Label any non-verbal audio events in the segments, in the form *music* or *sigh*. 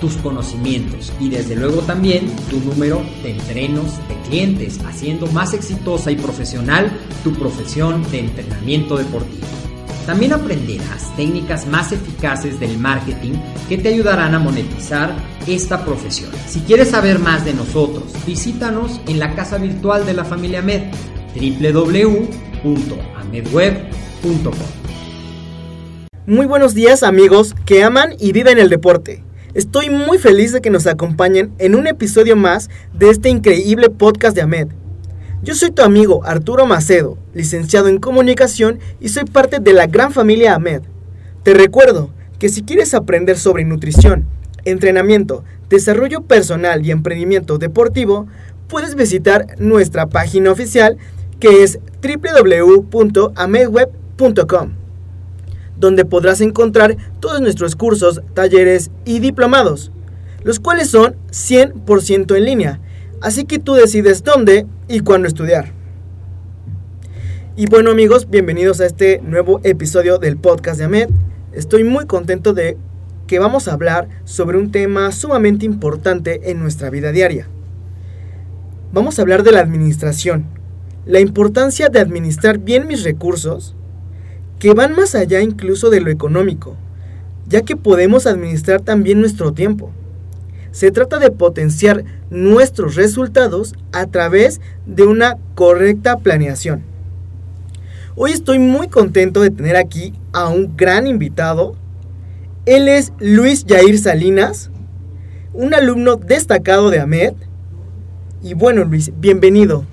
tus conocimientos y desde luego también tu número de entrenos de clientes, haciendo más exitosa y profesional tu profesión de entrenamiento deportivo. También aprenderás técnicas más eficaces del marketing que te ayudarán a monetizar esta profesión. Si quieres saber más de nosotros, visítanos en la casa virtual de la familia Med, www.amedweb.com. Muy buenos días amigos que aman y viven el deporte. Estoy muy feliz de que nos acompañen en un episodio más de este increíble podcast de Ahmed. Yo soy tu amigo Arturo Macedo, licenciado en comunicación y soy parte de la gran familia Ahmed. Te recuerdo que si quieres aprender sobre nutrición, entrenamiento, desarrollo personal y emprendimiento deportivo, puedes visitar nuestra página oficial que es www.amedweb.com donde podrás encontrar todos nuestros cursos, talleres y diplomados, los cuales son 100% en línea, así que tú decides dónde y cuándo estudiar. Y bueno amigos, bienvenidos a este nuevo episodio del podcast de Ahmed. Estoy muy contento de que vamos a hablar sobre un tema sumamente importante en nuestra vida diaria. Vamos a hablar de la administración, la importancia de administrar bien mis recursos, que van más allá incluso de lo económico, ya que podemos administrar también nuestro tiempo. Se trata de potenciar nuestros resultados a través de una correcta planeación. Hoy estoy muy contento de tener aquí a un gran invitado. Él es Luis Jair Salinas, un alumno destacado de AMED. Y bueno, Luis, bienvenido.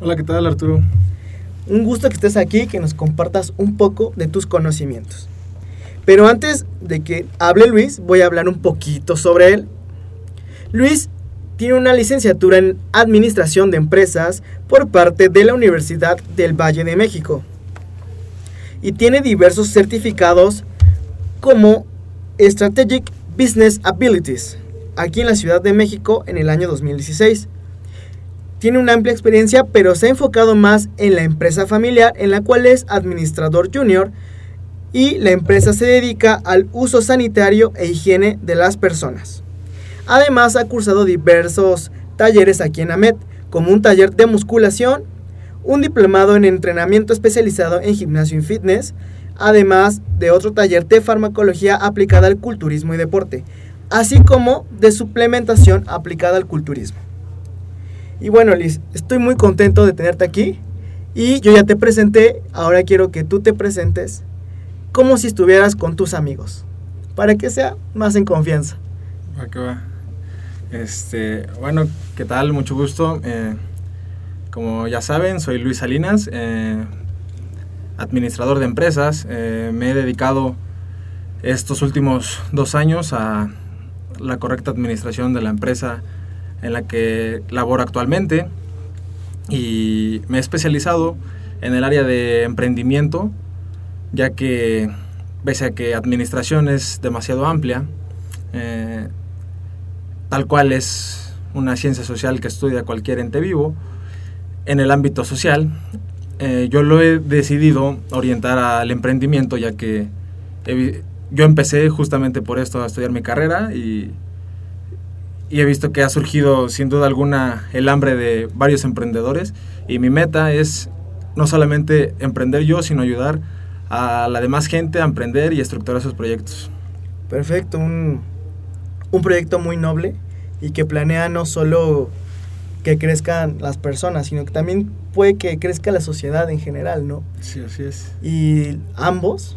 Hola, ¿qué tal Arturo? Un gusto que estés aquí, que nos compartas un poco de tus conocimientos. Pero antes de que hable Luis, voy a hablar un poquito sobre él. Luis tiene una licenciatura en Administración de Empresas por parte de la Universidad del Valle de México. Y tiene diversos certificados como Strategic Business Abilities, aquí en la Ciudad de México en el año 2016 tiene una amplia experiencia, pero se ha enfocado más en la empresa familiar, en la cual es administrador junior, y la empresa se dedica al uso sanitario e higiene de las personas. Además, ha cursado diversos talleres aquí en AMET, como un taller de musculación, un diplomado en entrenamiento especializado en gimnasio y fitness, además de otro taller de farmacología aplicada al culturismo y deporte, así como de suplementación aplicada al culturismo. Y bueno, Liz, estoy muy contento de tenerte aquí. Y yo ya te presenté, ahora quiero que tú te presentes como si estuvieras con tus amigos, para que sea más en confianza. Va que va. Este, bueno, ¿qué tal? Mucho gusto. Eh, como ya saben, soy Luis Salinas, eh, administrador de empresas. Eh, me he dedicado estos últimos dos años a la correcta administración de la empresa en la que laboro actualmente y me he especializado en el área de emprendimiento, ya que pese a que administración es demasiado amplia, eh, tal cual es una ciencia social que estudia cualquier ente vivo, en el ámbito social, eh, yo lo he decidido orientar al emprendimiento, ya que yo empecé justamente por esto a estudiar mi carrera y, y he visto que ha surgido sin duda alguna el hambre de varios emprendedores y mi meta es no solamente emprender yo, sino ayudar a la demás gente a emprender y estructurar sus proyectos. Perfecto, un, un proyecto muy noble y que planea no solo que crezcan las personas, sino que también puede que crezca la sociedad en general, ¿no? Sí, así es. Y ambos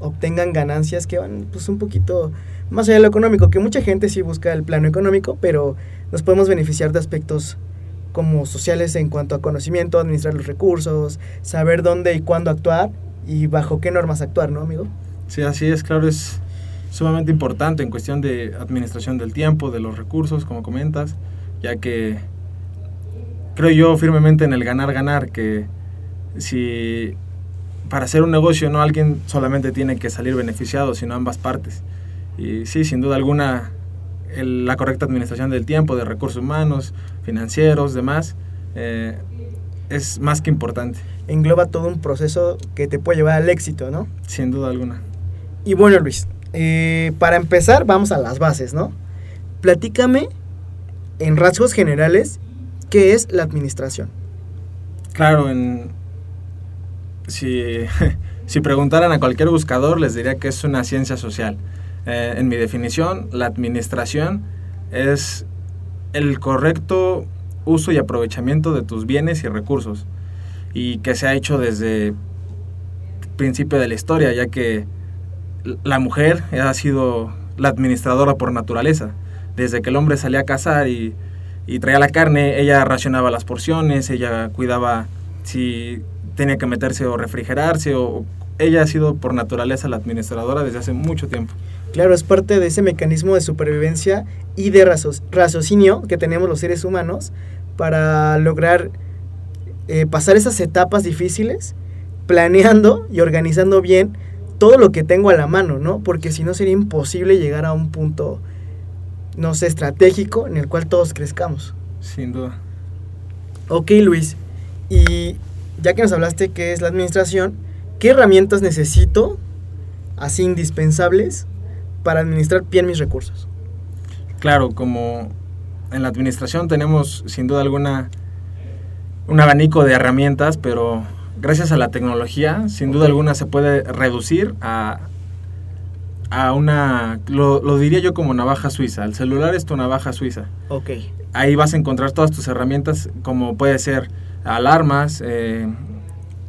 obtengan ganancias que van pues un poquito más allá de lo económico, que mucha gente sí busca el plano económico, pero nos podemos beneficiar de aspectos como sociales en cuanto a conocimiento, administrar los recursos, saber dónde y cuándo actuar y bajo qué normas actuar, ¿no, amigo? Sí, así es, claro, es sumamente importante en cuestión de administración del tiempo, de los recursos, como comentas, ya que creo yo firmemente en el ganar-ganar, que si para hacer un negocio no alguien solamente tiene que salir beneficiado, sino ambas partes. Y sí, sin duda alguna, el- la correcta administración del tiempo, de recursos humanos, financieros, demás, eh, es más que importante, Engloba todo un proceso que te puede llevar al éxito, ¿no? sin duda alguna. Y bueno, Luis, eh, para empezar, vamos a las bases, ¿no? Platícame, en rasgos generales, qué es la administración. Claro, en, si, *laughs* si preguntaran a cualquier buscador, les diría que es una ciencia social. Eh, en mi definición, la administración es el correcto uso y aprovechamiento de tus bienes y recursos, y que se ha hecho desde el principio de la historia, ya que la mujer ha sido la administradora por naturaleza. Desde que el hombre salía a cazar y, traía la carne, ella racionaba las porciones, ella cuidaba si tenía que meterse o refrigerarse, o ella ha sido por naturaleza la administradora desde hace mucho tiempo. Claro, es parte de ese mecanismo de supervivencia y de razo- raciocinio que tenemos los seres humanos para lograr eh, pasar esas etapas difíciles, planeando y organizando bien todo lo que tengo a la mano, ¿no? Porque si no sería imposible llegar a un punto, no sé, estratégico en el cual todos crezcamos. Sin duda. Ok, Luis, y ya que nos hablaste qué es la administración, ¿qué herramientas necesito, así indispensables, para administrar bien mis recursos? Claro, como en la administración tenemos sin duda alguna un abanico de herramientas, pero gracias a la tecnología, sin duda alguna se puede reducir a, a una, lo, lo diría yo como navaja suiza. El celular es tu navaja suiza. Ok, Ahí vas a encontrar todas tus herramientas, como puede ser alarmas, eh,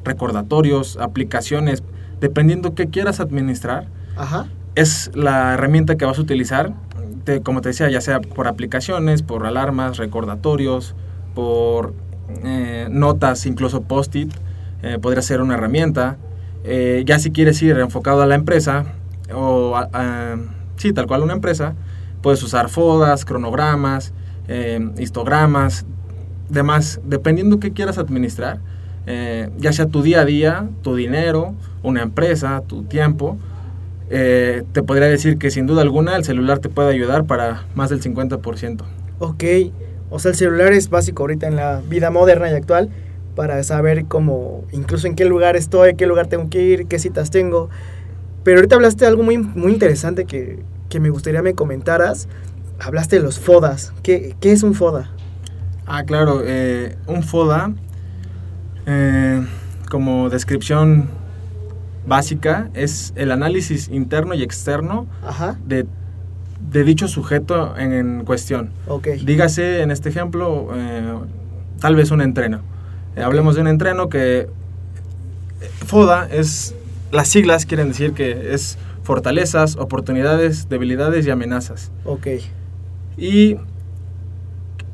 recordatorios, aplicaciones, dependiendo qué quieras administrar ajá, es la herramienta que vas a utilizar, te- como te decía, ya sea por aplicaciones, por alarmas, recordatorios, por eh, notas, incluso post-it, eh, podría ser una herramienta. Eh, ya si quieres ir enfocado a la empresa, o a- sí, tal cual una empresa, puedes usar fodas, cronogramas, histogramas, demás, dependiendo qué quieras administrar, ya sea tu día a día, tu dinero, una empresa, tu tiempo, eh, te podría decir que sin duda alguna el celular te puede ayudar para más del 50%. ok. O sea, el celular es básico ahorita en la vida moderna y actual para saber cómo, incluso en qué lugar estoy, qué lugar tengo que ir, qué citas tengo. Pero ahorita hablaste de algo muy, muy interesante que, que me gustaría me comentaras. Hablaste de los FODAS. ¿Qué, qué es un FODA? Ah, claro, eh, un FODA, eh, como descripción básica, es el análisis interno y externo Ajá, de, de dicho sujeto en, en cuestión. Dígase, en este ejemplo, eh, tal vez un entreno. Eh, hablemos de un entreno que eh, FODA es, las siglas quieren decir que es fortalezas, oportunidades, debilidades y amenazas. Ok, Y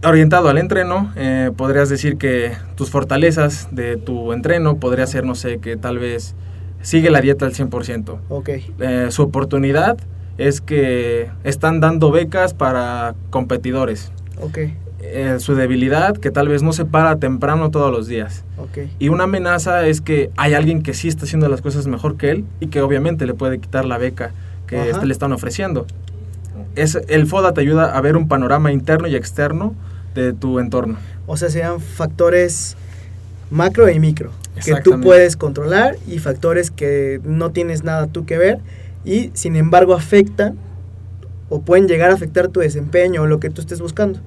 orientado al entreno, eh, podrías decir que tus fortalezas de tu entreno podría ser, no sé, que tal vez sigue la dieta al 100%. ok, Eh, su oportunidad es que están dando becas para competidores. ok, Eh, su debilidad, que tal vez no se para temprano todos los días. ok. Y una amenaza es que hay alguien que sí está haciendo las cosas mejor que él y que obviamente le puede quitar la beca que Ajá. este le están ofreciendo. Es, el FODA te ayuda a ver un panorama interno y externo de tu entorno. O sea, serían factores macro y micro que tú puedes controlar y factores que no tienes nada tú que ver y sin embargo afectan o pueden llegar a afectar tu desempeño o lo que tú estés buscando.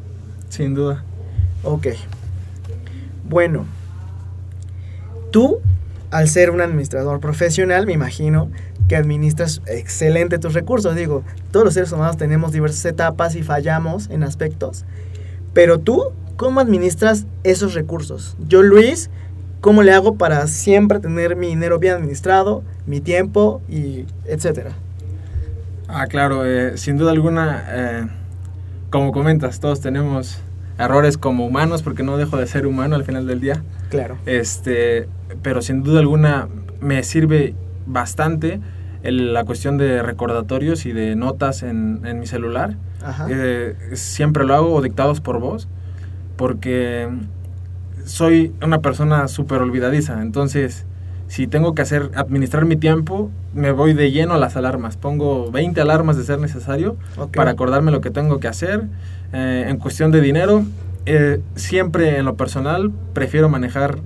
Sin duda. Ok. Bueno, tú, al ser un administrador profesional, me imagino que administras excelente tus recursos. Digo, todos los seres humanos tenemos diversas etapas y fallamos en aspectos. Pero tú, ¿cómo administras esos recursos? Yo, Luis, ¿cómo le hago para siempre tener mi dinero bien administrado, mi tiempo y etcétera? Ah, claro, eh, sin duda alguna, eh, como comentas, todos tenemos errores como humanos, porque no dejo de ser humano al final del día. Claro. Este, pero sin duda alguna me sirve bastante el- la cuestión de recordatorios y de notas en, en mi celular. Ajá. Eh, siempre lo hago o dictados por voz, porque soy una persona súper olvidadiza. Entonces, si tengo que hacer, administrar mi tiempo, me voy de lleno a las alarmas. Pongo 20 alarmas de ser necesario para acordarme lo que tengo que hacer. Eh, en cuestión de dinero, eh, siempre en lo personal prefiero manejar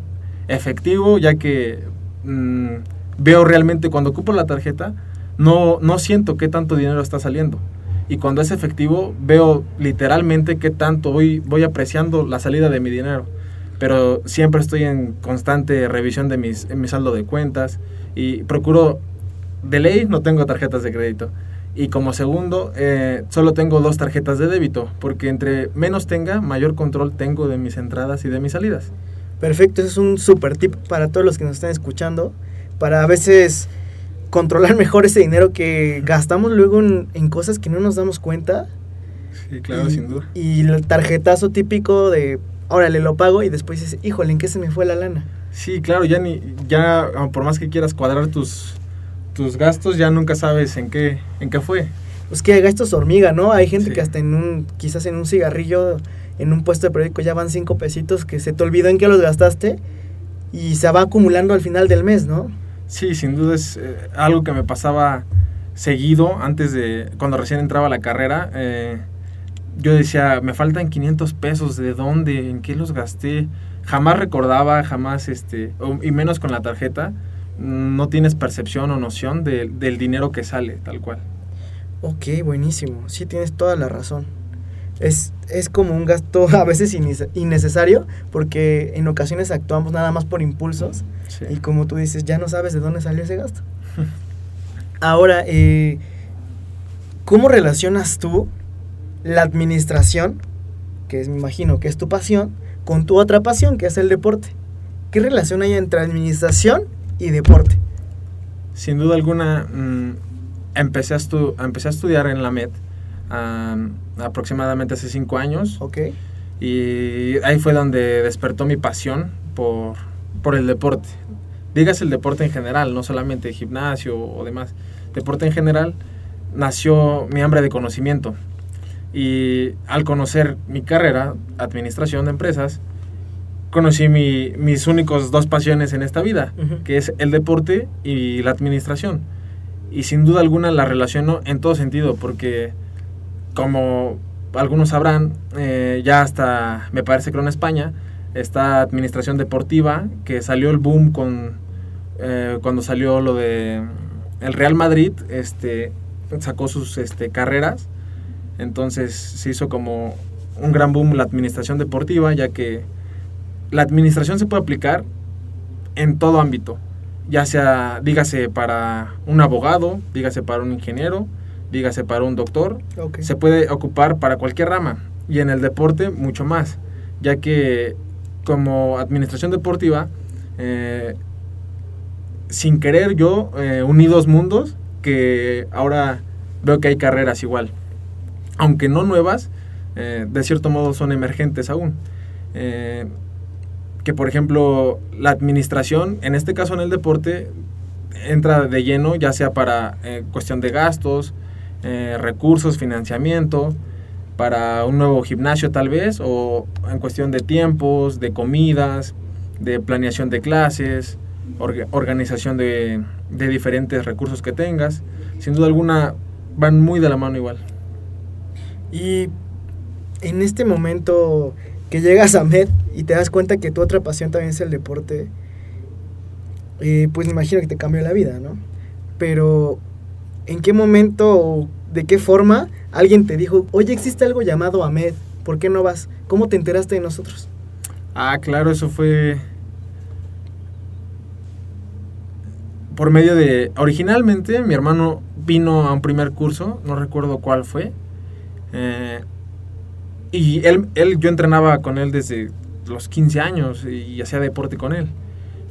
efectivo, ya que mm, veo realmente cuando ocupo la tarjeta, no, no siento qué tanto dinero está saliendo. Y cuando es efectivo, veo literalmente qué tanto voy, voy apreciando la salida de mi dinero. Pero siempre estoy en constante revisión de mis, en mi saldo de cuentas y procuro, de ley no tengo tarjetas de crédito. Y como segundo, eh, solo tengo dos tarjetas de débito, porque entre menos tenga, mayor control tengo de mis entradas y de mis salidas. Perfecto, ese es un super tip para todos los que nos están escuchando, para a veces controlar *laughs* mejor ese dinero que gastamos luego en, en cosas que no nos damos cuenta. Sí, claro, y, sin duda. Y el tarjetazo típico de, órale, lo pago y después dices, híjole, ¿en qué se me fue la lana? Sí, claro, ya ni ya ah, por más que quieras cuadrar tus tus gastos, ya nunca sabes en qué en qué fue. Pues que gastos hormiga, ¿no? Hay gente Sí. que hasta en un, quizás en un cigarrillo, en un puesto de periódico ya van cinco pesitos que se te olvidó en qué los gastaste y se va acumulando al final del mes, ¿no? Sí, sin duda es eh, algo que me pasaba seguido antes de cuando recién entraba a la carrera. eh, yo decía, me faltan 500 pesos, ¿de dónde? ¿En qué los gasté? Jamás recordaba, jamás, este, y menos con la tarjeta, no tienes percepción o noción de- del dinero que sale, tal cual. Ok, buenísimo. Sí, tienes toda la razón. Es, es como un gasto *laughs* a veces innecesario porque en ocasiones actuamos nada más por impulsos Sí. y como tú dices, ya no sabes de dónde salió ese gasto. *laughs* Ahora, eh, ¿cómo relacionas tú la administración, que es, me imagino que es tu pasión, con tu otra pasión, que es el deporte? ¿Qué relación hay entre administración y deporte? Sin duda alguna, mm, empecé, a empecé a estudiar en la MED am, aproximadamente hace cinco años. ¿Ok? Y ahí fue donde despertó mi pasión por, por el deporte. Digas el deporte en general, no solamente gimnasio o demás. Deporte en general, nació mi hambre de conocimiento. Y al conocer mi carrera, administración de empresas, conocí mi- mis únicos dos pasiones en esta vida, que es el deporte y la administración. Y sin duda alguna la relaciono en todo sentido, porque como algunos sabrán, eh, ya hasta, me parece que en España, está administración deportiva, que salió el boom con, eh, cuando salió lo de el Real Madrid, este, sacó sus este, carreras, entonces se hizo como un gran boom la administración deportiva, ya que la administración se puede aplicar en todo ámbito, ya sea, dígase para un abogado, dígase para un ingeniero, dígase para un doctor, Ok. se puede ocupar para cualquier rama y en el deporte mucho más, ya que como administración deportiva, eh, sin querer yo eh, uní dos mundos que ahora veo que hay carreras igual, aunque no nuevas, eh, de cierto modo son emergentes aún. Eh, que por ejemplo la administración, en este caso en el deporte, entra de lleno ya sea para cuestión de gastos, recursos, financiamiento, para un nuevo gimnasio tal vez, o en cuestión de tiempos, de comidas, de planeación de clases, orga- organización de, de diferentes recursos que tengas. Sin duda alguna van muy de la mano igual. Y en este momento que llegas a MED y te das cuenta que tu otra pasión también es el deporte, eh, pues me imagino que te cambió la vida, ¿no? Pero ¿en qué momento de qué forma alguien te dijo, oye, existe algo llamado AMED, ¿por qué no vas? ¿Cómo te enteraste de nosotros? Ah, claro, eso fue por medio de... Originalmente mi hermano vino a un primer curso, no recuerdo cuál fue. eh, y él, él, yo entrenaba con él desde los 15 años y hacía deporte con él.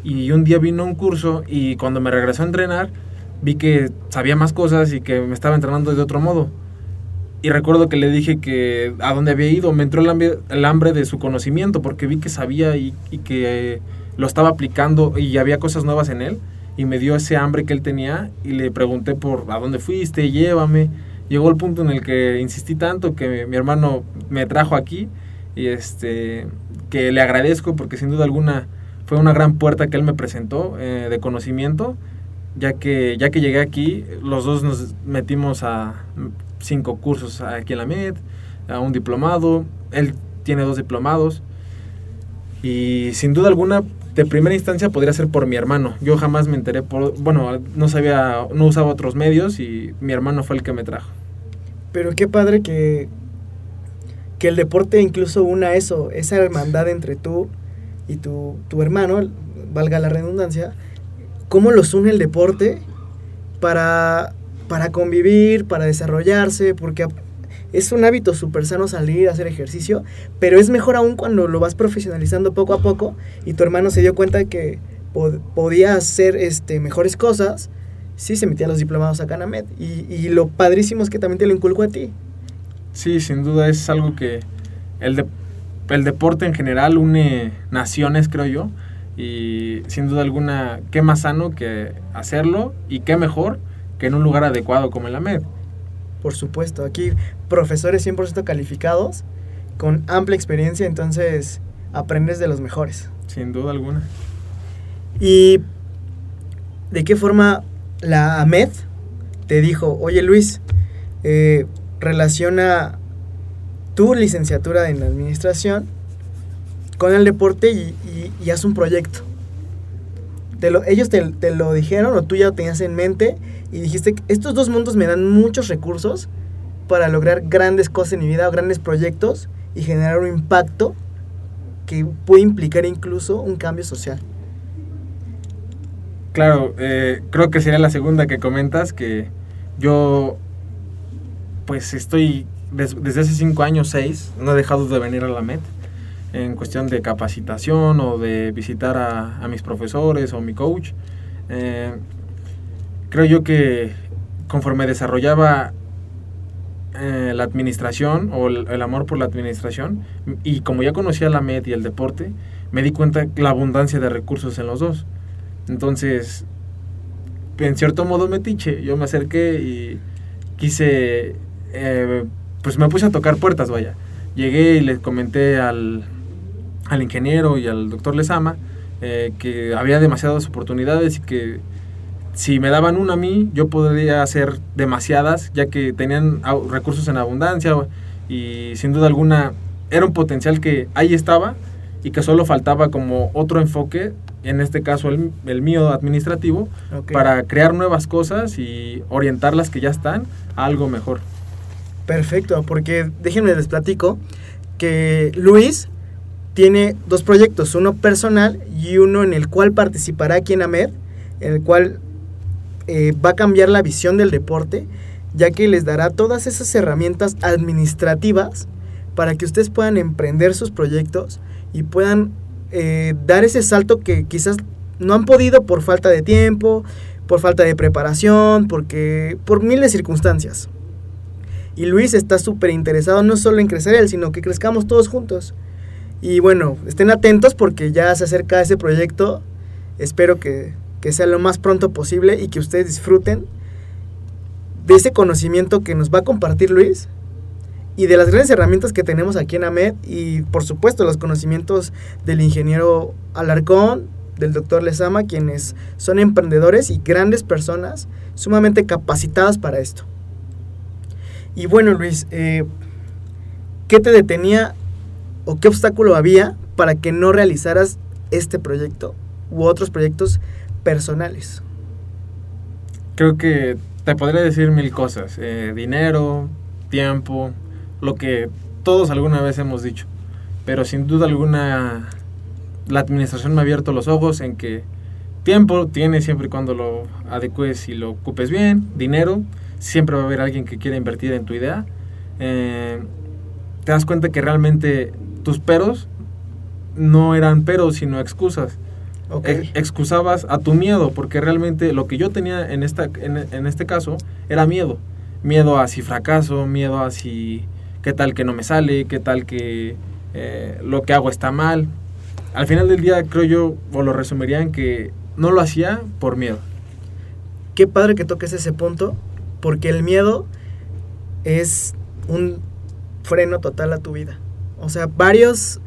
Y un día vino a un curso y cuando me regresó a entrenar vi que sabía más cosas y que me estaba entrenando de otro modo. Y recuerdo que le dije que a dónde había ido, me entró el hambre, el hambre de su conocimiento porque vi que sabía y, que lo estaba aplicando y había cosas nuevas en él. Y me dio ese hambre que él tenía y le pregunté por a dónde fuiste, llévame. Llegó el punto en el que insistí tanto que mi hermano me trajo aquí y este que le agradezco porque sin duda alguna fue una gran puerta que él me presentó eh, de conocimiento ya que ya que llegué aquí los dos nos metimos a cinco cursos aquí en la MED a un diplomado. Él tiene dos diplomados. Y sin duda alguna de primera instancia podría ser por mi hermano. Yo jamás me enteré por bueno no sabía no usaba otros medios y mi hermano fue el que me trajo. Pero qué padre que, que el deporte incluso una eso, esa hermandad entre tú y tu, tu hermano, valga la redundancia, cómo los une el deporte para, para convivir, para desarrollarse, porque es un hábito súper sano salir a hacer ejercicio, pero es mejor aún cuando lo vas profesionalizando poco a poco y tu hermano se dio cuenta de que pod- podía hacer este, mejores cosas, sí se metía a los diplomados a Canamed y, y lo padrísimo es que también te lo inculcó a ti. Sí, sin duda es algo que el, el deporte en general une naciones, creo yo. Y sin duda alguna, qué más sano que hacerlo y qué mejor que en un lugar adecuado como el AMED. Por supuesto, aquí profesores 100% calificados, con amplia experiencia, entonces aprendes de los mejores. Sin duda alguna. ¿Y de qué forma la AMED te dijo, oye Luis, eh, relaciona tu licenciatura en administración con el deporte y, y- y haz un proyecto? Ellos te, te lo dijeron o tú ya lo tenías en mente y dijiste, estos dos mundos me dan muchos recursos para lograr grandes cosas en mi vida o grandes proyectos y generar un impacto que puede implicar incluso un cambio social. Claro, eh, creo que sería la segunda que comentas, que yo pues estoy des- desde hace cinco años, seis, no he dejado de venir a la MED en cuestión de capacitación o de visitar a, a mis profesores o mi coach. Eh, creo yo que conforme desarrollaba eh, la administración o el, el amor por la administración y como ya conocía la MED y el deporte, me di cuenta la abundancia de recursos en los dos. Entonces, en cierto modo metiche, yo me acerqué y quise, eh, pues me puse a tocar puertas, vaya. Llegué y le comenté al, al ingeniero y al doctor Lezama eh, que había demasiadas oportunidades y que si me daban una a mí, yo podría hacer demasiadas, ya que tenían recursos en abundancia y sin duda alguna era un potencial que ahí estaba y que solo faltaba como otro enfoque, en este caso el, el mío administrativo, para crear nuevas cosas y orientar las que ya están a algo mejor. Perfecto, porque déjenme les platico que Luis tiene dos proyectos, uno personal y uno en el cual participará aquí en AMED, en el cual eh, va a cambiar la visión del deporte, ya que les dará todas esas herramientas administrativas para que ustedes puedan emprender sus proyectos y puedan eh, dar ese salto que quizás no han podido por falta de tiempo, por falta de preparación, porque por miles de circunstancias. Y Luis está súper interesado no solo en crecer él, sino que crezcamos todos juntos. Y bueno, estén atentos porque ya se acerca ese proyecto. Espero que, que sea lo más pronto posible y que ustedes disfruten de ese conocimiento que nos va a compartir Luis y de las grandes herramientas que tenemos aquí en AMED y por supuesto los conocimientos del ingeniero Alarcón, del doctor Lezama, quienes son emprendedores y grandes personas sumamente capacitadas para esto. Y bueno, Luis, eh, ¿qué te detenía o qué obstáculo había para que no realizaras este proyecto u otros proyectos personales? Creo que te podría decir mil cosas. eh, dinero, tiempo, lo que todos alguna vez hemos dicho. Pero sin duda alguna, la administración me ha abierto los ojos en que tiempo tiene siempre y cuando lo adecues y lo ocupes bien. Dinero, siempre va a haber alguien que quiera invertir en tu idea. Eh, te das cuenta que realmente tus peros no eran peros, sino excusas. Ok. Ex- excusabas a tu miedo, porque realmente lo que yo tenía en, esta, en, en este caso era miedo. Miedo a si fracaso, miedo a si qué tal que no me sale, qué tal que eh, lo que hago está mal. Al final del día creo yo, o lo resumiría en que no lo hacía por miedo. Qué padre que toques ese punto, porque el miedo es un freno total a tu vida. O sea, varios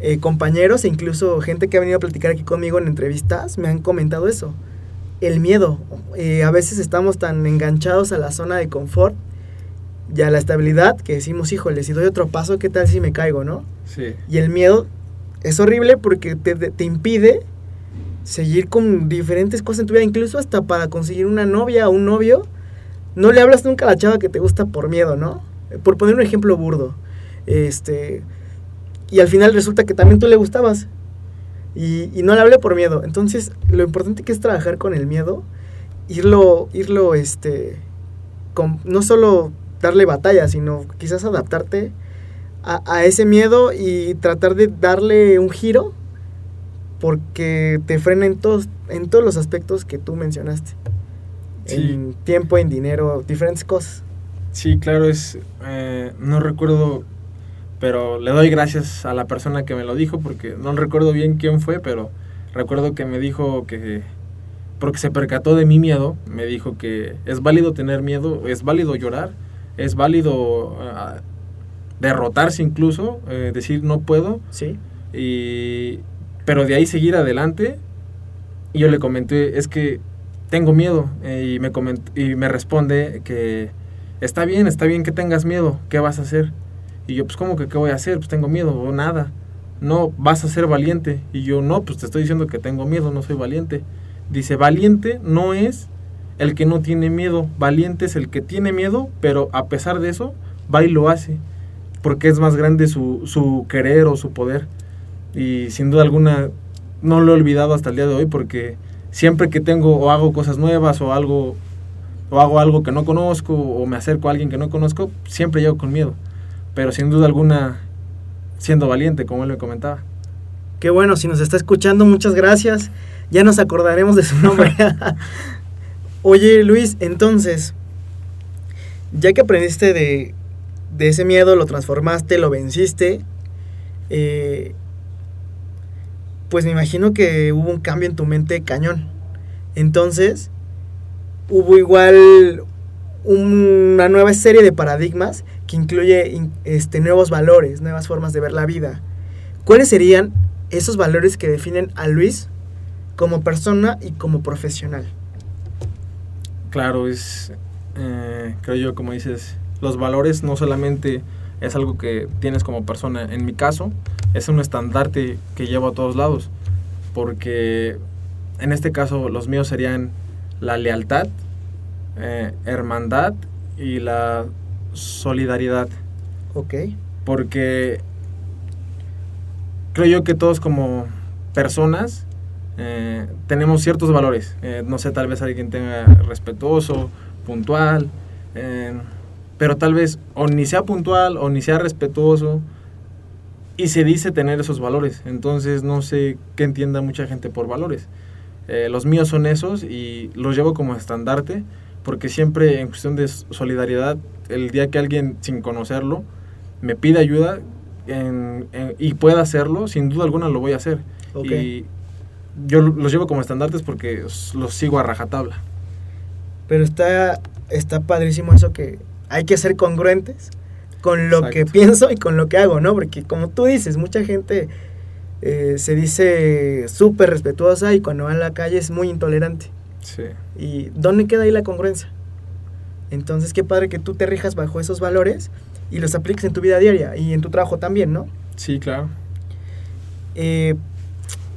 eh, compañeros e incluso gente que ha venido a platicar aquí conmigo en entrevistas me han comentado eso. El miedo. Eh, a veces estamos tan enganchados a la zona de confort y a la estabilidad que decimos, híjole, si doy otro paso, ¿qué tal si me caigo, no? Sí, Y el miedo es horrible porque te, te impide seguir con diferentes cosas en tu vida, incluso hasta para conseguir una novia o un novio. No le hablas nunca a la chava que te gusta por miedo, ¿no? Eh, Por poner un ejemplo burdo. Este. Y al final resulta que también tú le gustabas. Y, y no le hablé por miedo. Entonces, lo importante que es trabajar con el miedo, irlo, irlo, este. con- no solo darle batalla, sino quizás adaptarte a, a ese miedo y tratar de darle un giro porque te frena en todos, en todos los aspectos que tú mencionaste. Sí. En tiempo, en dinero, diferentes cosas. sí, claro, es... eh, no recuerdo, pero le doy gracias a la persona que me lo dijo, porque no recuerdo bien quién fue, pero recuerdo que me dijo que... Porque se percató de mi miedo, me dijo que es válido tener miedo, es válido llorar, es válido ah, derrotarse incluso, eh, decir no puedo, ¿Sí? y, pero de ahí seguir adelante. Y yo le comenté, es que tengo miedo. eh, y, me y me responde que está bien, está bien que tengas miedo. ¿Qué vas a hacer? Y yo, pues, ¿cómo que qué voy a hacer? Pues tengo miedo o nada. No, vas a ser valiente. Y yo, no, pues te estoy diciendo que tengo miedo, no soy valiente. Dice, valiente no es el que no tiene miedo. Valiente es el que tiene miedo, pero a pesar de eso, va y lo hace. Porque es más grande su, su querer o su poder y sin duda alguna no lo he olvidado hasta el día de hoy porque siempre que tengo o hago cosas nuevas o algo o hago algo que no conozco o me acerco a alguien que no conozco, siempre llego con miedo, pero sin duda alguna siendo valiente, como él me comentaba. Qué bueno, si nos está escuchando, muchas gracias. Ya nos acordaremos de su nombre. *laughs* Oye, Luis, entonces, ya que aprendiste de, de ese miedo, lo transformaste, lo venciste, eh, pues me imagino que hubo un cambio en tu mente cañón. Entonces, hubo igual una nueva serie de paradigmas que incluye in- este, nuevos valores, nuevas formas de ver la vida. ¿Cuáles serían esos valores que definen a Luis como persona y como profesional? Claro, es, eh, creo yo, como dices, los valores no solamente es algo que tienes como persona, en mi caso, es un estandarte que llevo a todos lados, porque en este caso los míos serían la lealtad, eh, hermandad y la solidaridad, Ok. porque creo yo que todos como personas eh, tenemos ciertos valores. Eh, no sé, tal vez alguien tenga respetuoso, puntual, eh, pero tal vez o ni sea puntual o ni sea respetuoso y se dice tener esos valores. Entonces no sé qué entienda mucha gente por valores. Los míos son esos y los llevo como estandarte porque siempre en cuestión de solidaridad, el día que alguien sin conocerlo me pide ayuda en- en- y pueda hacerlo, sin duda alguna lo voy a hacer. Y yo los llevo como estandartes porque los sigo a rajatabla. Pero está, está padrísimo eso que hay que ser congruentes con lo que pienso y con lo que hago, ¿no? Porque como tú dices, mucha gente eh, se dice súper respetuosa y cuando va a la calle es muy intolerante. Sí. ¿Y dónde queda ahí la congruencia? Entonces, qué padre que tú te rijas bajo esos valores y los apliques en tu vida diaria y en tu trabajo también, ¿no? Sí, claro. Eh,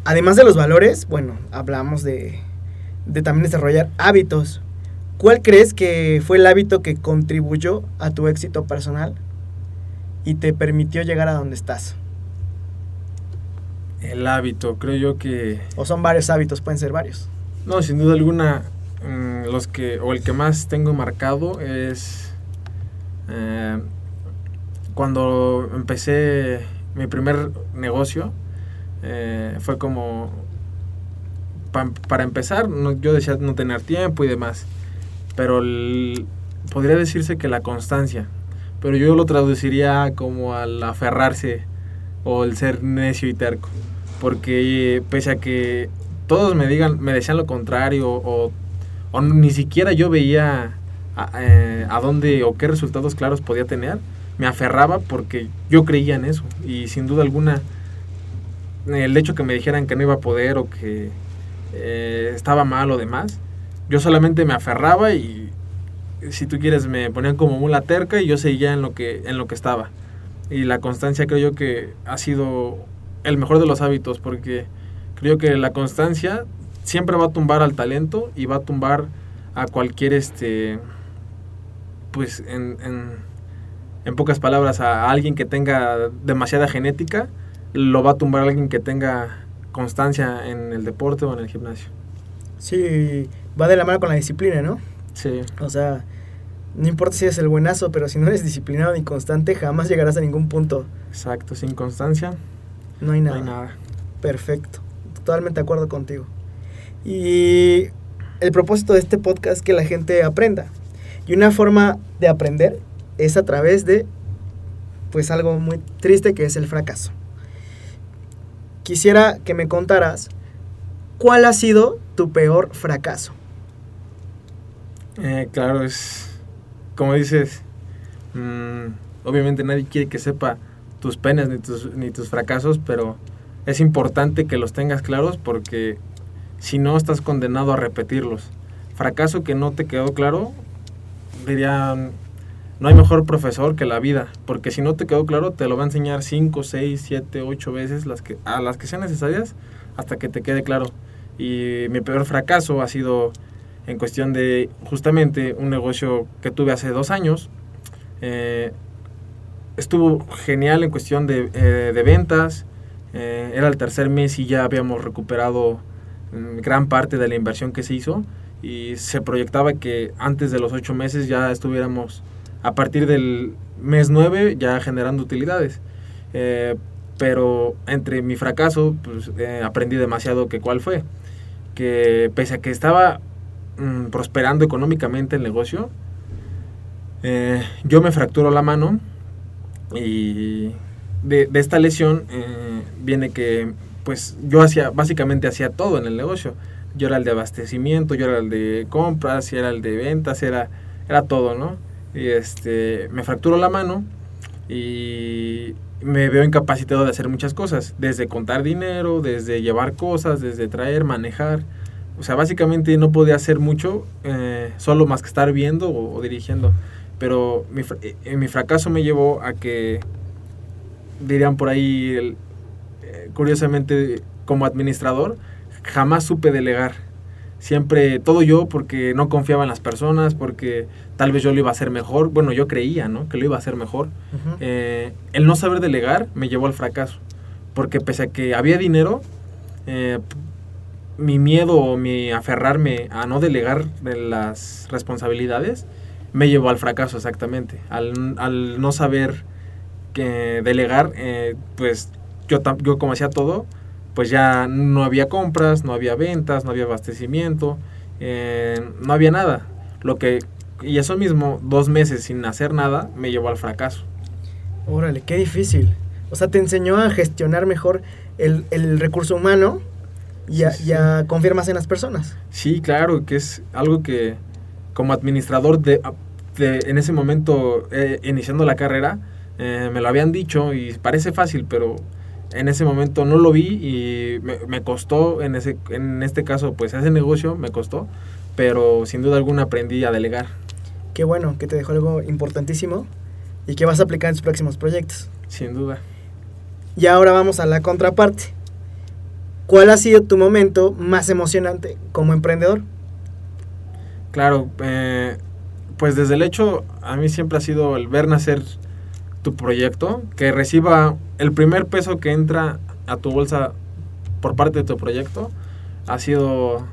además de los valores, bueno, hablamos de, de también desarrollar hábitos. ¿Cuál crees que fue el hábito que contribuyó a tu éxito personal y te permitió llegar a donde estás? El hábito, creo yo que... O son varios hábitos, pueden ser varios. No, sin duda alguna, mm, los que, o el que más tengo marcado es eh, cuando empecé mi primer negocio, eh, fue como, pa- para empezar, no- yo decía no tener tiempo y demás, pero podría decirse que la constancia, pero yo lo traduciría como al aferrarse o el ser necio y terco, porque pese a que todos me digan, me decían lo contrario o ni siquiera yo veía a, eh, a dónde o qué resultados claros podía tener, me aferraba porque yo creía en eso y sin duda alguna el hecho que me dijeran que no iba a poder o que eh, estaba mal o demás, yo solamente me aferraba y si tú quieres me ponían como mula terca y yo seguía en lo que en lo que estaba. Y la constancia creo yo que ha sido el mejor de los hábitos porque creo que la constancia siempre va a tumbar al talento y va a tumbar a cualquier este pues en, en, en pocas palabras a alguien que tenga demasiada genética lo va a tumbar a alguien que tenga constancia en el deporte o en el gimnasio. Sí, va de la mano con la disciplina, ¿no? Sí, O sea, no importa si eres el buenazo, pero si no eres disciplinado ni constante, jamás llegarás a ningún punto. exacto, sin constancia No hay no nada. hay nada. Perfecto. Totalmente de acuerdo contigo. Y el propósito de este podcast es que la gente aprenda. Y una forma de aprender es a través de, pues algo muy triste que es el fracaso. Quisiera que me contaras cuál ha sido tu peor fracaso. Eh, claro, es como dices, mm, obviamente nadie quiere que sepa tus penas ni tus, ni tus fracasos, pero es importante que los tengas claros porque si no estás condenado a repetirlos. Fracaso que no te quedó claro, diría, no hay mejor profesor que la vida, porque si no te quedó claro te lo va a enseñar 5, 6, 7, 8 veces las que, a las que sean necesarias hasta que te quede claro. Y mi peor fracaso ha sido en cuestión de justamente un negocio que tuve hace dos años. Eh, estuvo genial en cuestión de, eh, de ventas. Eh, era el tercer mes y ya habíamos recuperado gran parte de la inversión que se hizo y se proyectaba que antes de los ocho meses ya estuviéramos a partir del mes 9 ya generando utilidades. Eh, pero entre mi fracaso pues, eh, aprendí demasiado que cuál fue. Que pese a que estaba mm, prosperando económicamente el negocio, eh, yo me fracturo la mano y de, esta lesión viene que pues yo hacía básicamente hacía todo en el negocio. Yo era el de abastecimiento, yo era el de compras, era el de ventas, era, era todo, ¿no? Y este, me fracturo la mano y me veo incapacitado de hacer muchas cosas, desde contar dinero, desde llevar cosas, desde traer, manejar. O sea, básicamente no podía hacer mucho, eh, solo más que estar viendo o, dirigiendo. Pero mi, eh, mi fracaso me llevó a que, dirían por ahí, el- curiosamente, como administrador, jamás supe delegar. Siempre todo yo porque no confiaba en las personas, porque tal vez yo lo iba a hacer mejor. Bueno, yo creía, ¿no? Que lo iba a hacer mejor. Eh, el no saber delegar me llevó al fracaso. Porque pese a que había dinero, eh, mi miedo o mi aferrarme a no delegar de las responsabilidades me llevó al fracaso exactamente. Al, al no saber que delegar, eh, pues yo, yo como hacía todo, pues ya no había compras, no había ventas, no había abastecimiento, eh, no había nada. Lo que, y eso mismo, dos meses sin hacer nada, me llevó al fracaso. Órale, qué difícil. O sea, te enseñó a gestionar mejor el, el recurso humano y a, Sí, sí, y a confiar más en las personas. Sí, claro, que es algo que como administrador de, de- en ese momento, eh, iniciando la carrera, eh, me lo habían dicho y parece fácil, pero en ese momento no lo vi y me, me costó, en, ese, en este caso, pues ese negocio me costó, pero sin duda alguna aprendí a delegar. Qué bueno que te dejó algo importantísimo y que vas a aplicar en tus próximos proyectos. Sin duda. Y ahora vamos a la contraparte. ¿Cuál ha sido tu momento más emocionante como emprendedor? Claro, eh, pues desde el hecho, a mí siempre ha sido el ver nacer tu proyecto, que reciba el primer peso que entra a tu bolsa por parte de tu proyecto, ha sido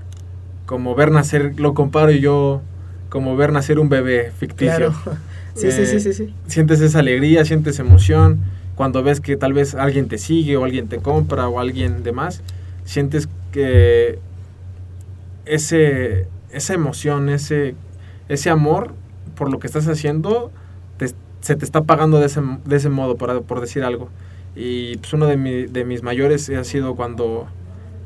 como ver nacer, lo comparo yo como ver nacer un bebé ficticio. Claro. *laughs* Sí, sí, Eh, sí, sí, sí. Sientes esa alegría, sientes emoción cuando ves que tal vez alguien te sigue o alguien te compra o alguien demás. Sientes que ese, esa emoción, ese, ese amor por lo que estás haciendo se te está pagando de ese, de ese modo, por, por decir algo. Y pues uno de, mi- de mis mayores ha sido cuando,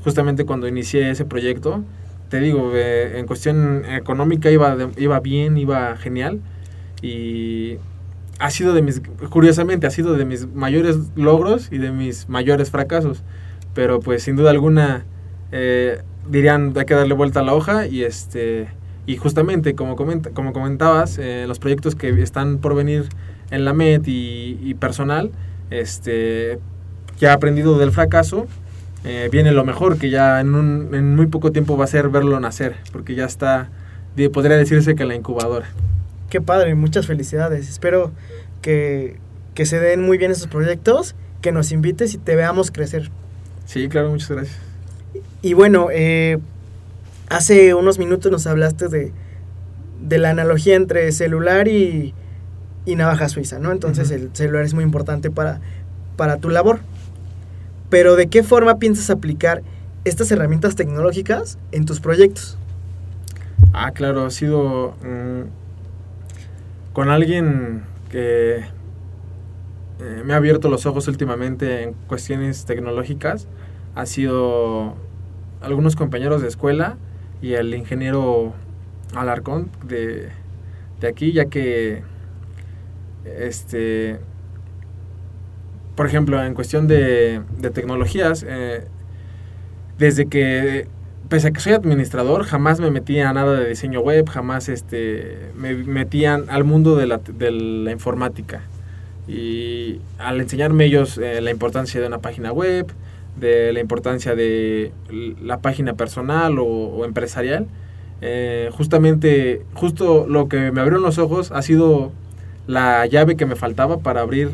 justamente cuando inicié ese proyecto, te digo, eh, en cuestión económica iba, de- iba bien, iba genial. Y ha sido de mis, curiosamente, ha sido de mis mayores logros y de mis mayores fracasos. Pero pues sin duda alguna eh, dirían hay que darle vuelta a la hoja y este y justamente como comenta, como comentabas eh, los proyectos que están por venir en la MED y, y personal este que ha aprendido del fracaso eh, viene lo mejor que ya en, un, en muy poco tiempo va a ser verlo nacer porque ya está podría decirse que en la incubadora Qué padre, muchas felicidades. Espero que, que se den muy bien esos proyectos, que nos invites y te veamos crecer. sí claro muchas gracias Y bueno, eh, hace unos minutos nos hablaste de, de la analogía entre celular y, y navaja suiza, ¿no? Entonces el celular es muy importante para, para tu labor. Pero ¿de qué forma piensas aplicar estas herramientas tecnológicas en tus proyectos? Ah, claro, ha sido mm, con alguien que eh, me ha abierto los ojos últimamente en cuestiones tecnológicas. Ha sido algunos compañeros de escuela y el ingeniero Alarcón de, de aquí, ya que, este, por ejemplo, en cuestión de, de tecnologías, eh, desde que pese a que soy administrador, jamás me metí a nada de diseño web, jamás este, me metían al mundo de la, de la informática. Y al enseñarme ellos eh, la importancia de una página web, de la importancia de la página personal o, empresarial, eh, justamente, justo lo que me abrieron los ojos ha sido la llave que me faltaba para abrir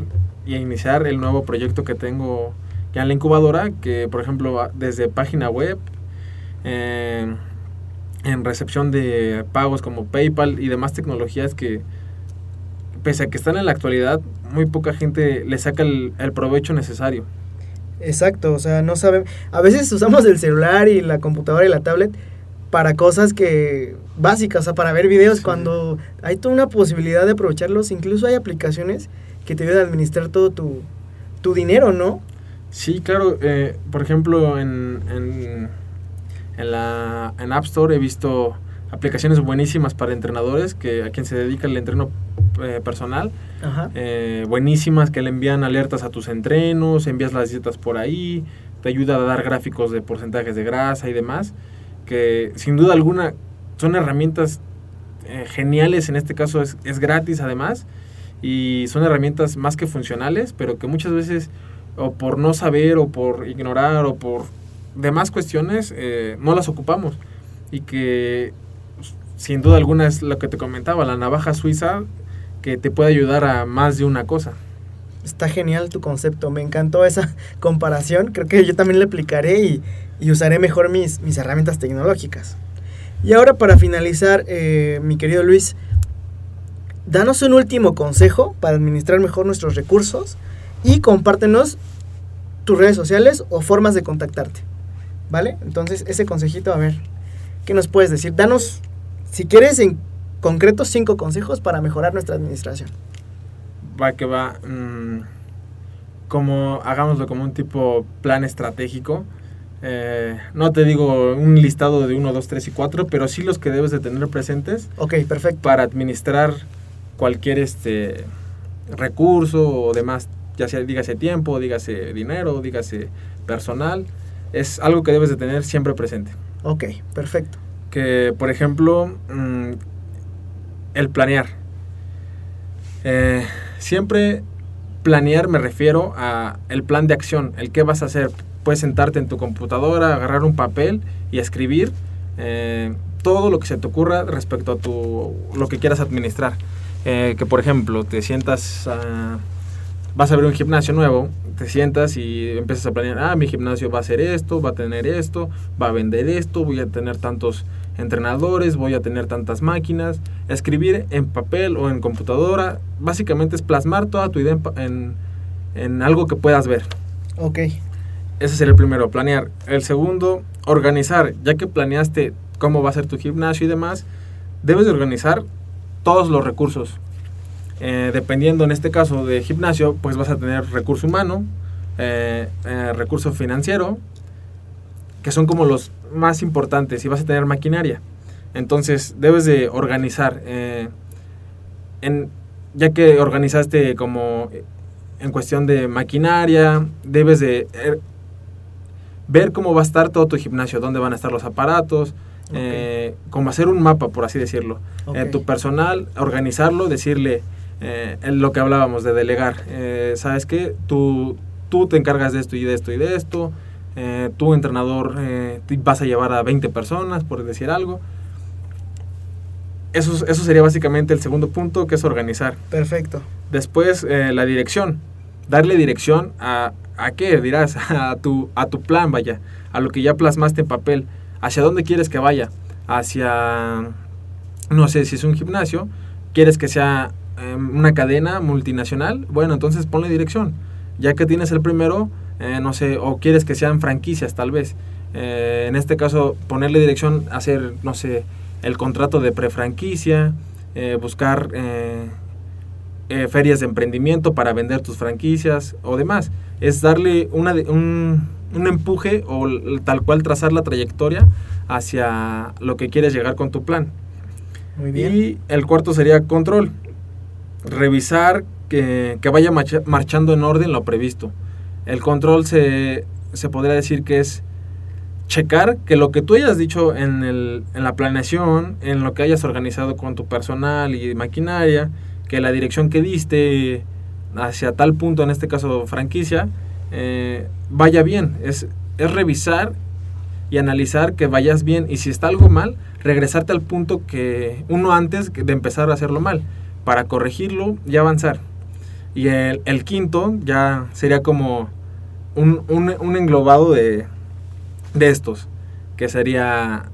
y iniciar el nuevo proyecto que tengo ya en la incubadora, que por ejemplo desde página web, en, recepción de pagos como PayPal y demás tecnologías que, pese a que están en la actualidad, muy poca gente le saca el, provecho necesario. Exacto, o sea, no sabemos. A veces usamos el celular y la computadora y la tablet para cosas que básicas, o sea, para ver videos Sí. cuando hay toda una posibilidad de aprovecharlos. Incluso hay aplicaciones que te ayudan a administrar todo tu, tu dinero, ¿no? Sí, claro. eh, por ejemplo, en, en, en la en App Store he visto aplicaciones buenísimas para entrenadores que a quien se dedica el entreno eh, personal. Ajá. eh, buenísimas que le envían alertas a tus entrenos, envías las dietas por ahí, te ayuda a dar gráficos de porcentajes de grasa y demás, que sin duda alguna son herramientas eh, geniales, en este caso es, es gratis además, y son herramientas más que funcionales, pero que muchas veces o por no saber o por ignorar o por demás cuestiones eh, no las ocupamos y que sin duda alguna es lo que te comentaba, la navaja suiza que te puede ayudar a más de una cosa. Está genial tu concepto, me encantó esa *laughs* comparación. Creo que yo también la aplicaré y, y usaré mejor mis, mis herramientas tecnológicas. Y ahora para finalizar, eh, mi querido Luis, danos un último consejo para administrar mejor nuestros recursos y compártenos tus redes sociales o formas de contactarte. ¿Vale? Entonces, ese consejito, a ver, ¿qué nos puedes decir? Danos, si quieres, en concreto, cinco consejos para mejorar nuestra administración. Va que va, mm, como hagámoslo como un tipo plan estratégico. Eh, no te digo un listado de 1, 2, 3 y 4, pero sí los que debes de tener presentes Ok, perfecto. para administrar cualquier este recurso o demás, ya sea dígase tiempo, dígase dinero, dígase personal, es algo que debes de tener siempre presente. Ok, perfecto. que, por ejemplo, mm, el planear. Eh, siempre planear me refiero a el plan de acción, el qué vas a hacer. Puedes sentarte en tu computadora, agarrar un papel y escribir eh, todo lo que se te ocurra respecto a tu, lo que quieras administrar. Eh, que por ejemplo, te sientas, a- vas a abrir un gimnasio nuevo, te sientas y empiezas a planear, ah, mi gimnasio va a hacer esto, va a tener esto, va a vender esto, voy a tener tantos entrenadores, voy a tener tantas máquinas. Escribir en papel o en computadora, básicamente es plasmar toda tu idea en, en, en algo que puedas ver. Ok. Ese sería el primero, planear. El segundo, organizar. Ya que planeaste cómo va a ser tu gimnasio y demás, debes de organizar todos los recursos. Eh, dependiendo en este caso de gimnasio, pues vas a tener recurso humano, eh, eh, recurso financiero, que son como los más importantes, y vas a tener maquinaria. Entonces debes de organizar, en, ya que organizaste como en cuestión de maquinaria, debes de ver cómo va a estar todo tu gimnasio, dónde van a estar los aparatos, eh, como hacer un mapa, por así decirlo. Eh, tu personal, organizarlo, decirle eh, lo que hablábamos de delegar. ¿Sabes qué? Tú, tú te encargas de esto y de esto y de esto. Tu entrenador vas a llevar a 20 personas, por decir algo. Eso, eso sería básicamente el segundo punto, que es organizar. Perfecto. Después, eh, la dirección. Darle dirección a, a qué, dirás, *laughs* a tu, a tu plan, vaya, a lo que ya plasmaste en papel. ¿Hacia dónde quieres que vaya? Hacia, no sé, si es un gimnasio, quieres que sea eh, una cadena multinacional, bueno, entonces ponle dirección. Ya que tienes el primero, eh, no sé, o quieres que sean franquicias tal vez. Eh, en este caso, ponerle dirección, hacer, no sé, el contrato de prefranquicia, eh, buscar eh, ferias de emprendimiento para vender tus franquicias o demás. Es darle una, un, un empuje o tal cual trazar la trayectoria hacia lo que quieres llegar con tu plan. Muy bien. Y el cuarto sería control. Revisar que, que vaya marcha- marchando en orden lo previsto. El control se, se podría decir que es checar que lo que tú hayas dicho en, el, en la planeación, en lo que hayas organizado con tu personal y maquinaria, que la dirección que diste hacia tal punto, en este caso franquicia, eh, vaya bien. Es, es revisar y analizar que vayas bien y si está algo mal, regresarte al punto que uno antes de empezar a hacerlo mal, para corregirlo y avanzar. Y el, quinto ya sería como un, un- un englobado de, de estos, que sería,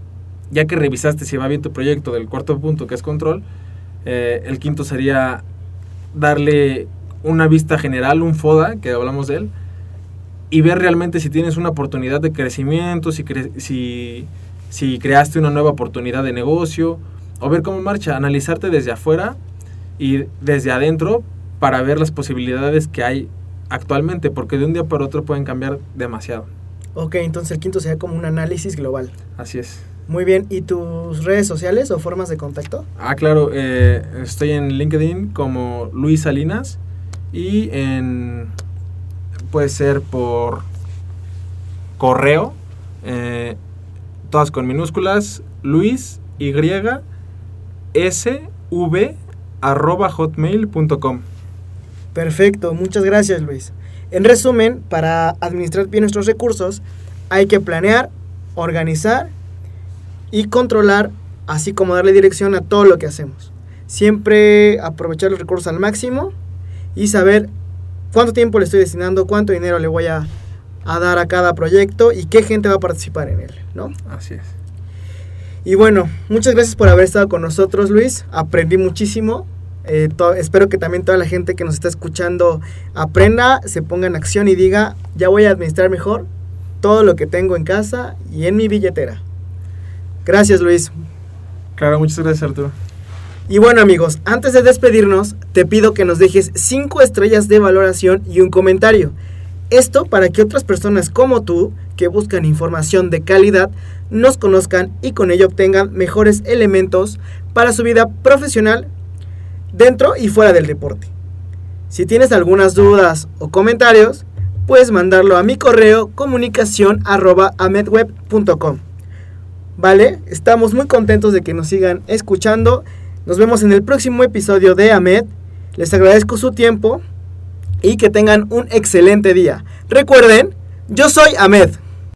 ya que revisaste si va bien tu proyecto del cuarto punto que es control, eh, el quinto sería darle una vista general, un FODA, que hablamos de él, y ver realmente si tienes una oportunidad de crecimiento, si, cre- si, si creaste una nueva oportunidad de negocio, o ver cómo marcha, analizarte desde afuera y desde adentro para ver las posibilidades que hay actualmente, porque de un día para otro pueden cambiar demasiado. Ok, entonces el quinto sería como un análisis global. Así es. Muy bien. ¿Y tus redes sociales o formas de contacto? Ah, claro, eh, estoy en LinkedIn como Luis Salinas y en puede ser por correo, eh, todas con minúsculas, Luis Y S V arroba hotmail.com. Perfecto, muchas gracias Luis. En resumen, para administrar bien nuestros recursos hay que planear, organizar y controlar, así como darle dirección a todo lo que hacemos. Siempre aprovechar los recursos al máximo y saber cuánto tiempo le estoy destinando, cuánto dinero le voy a, a dar a cada proyecto y qué gente va a participar en él, ¿no? Así es. Y bueno, muchas gracias por haber estado con nosotros, Luis. Aprendí muchísimo. Eh, espero que también toda la gente que nos está escuchando aprenda, se ponga en acción y diga, ya voy a administrar mejor todo lo que tengo en casa y en mi billetera. Gracias, Luis. Claro, muchas gracias Arturo. Y bueno amigos, antes de despedirnos, te pido que nos dejes 5 estrellas de valoración y un comentario. Esto para que otras personas como tú, que buscan información de calidad, nos conozcan y con ello obtengan mejores elementos para su vida profesional dentro y fuera del deporte. Si tienes algunas dudas o comentarios, puedes mandarlo a mi correo comunicación arroba amedweb.com. Vale, estamos muy contentos de que nos sigan escuchando. Nos vemos en el próximo episodio de Ahmed. Les agradezco su tiempo y que tengan un excelente día. Recuerden, yo soy Ahmed.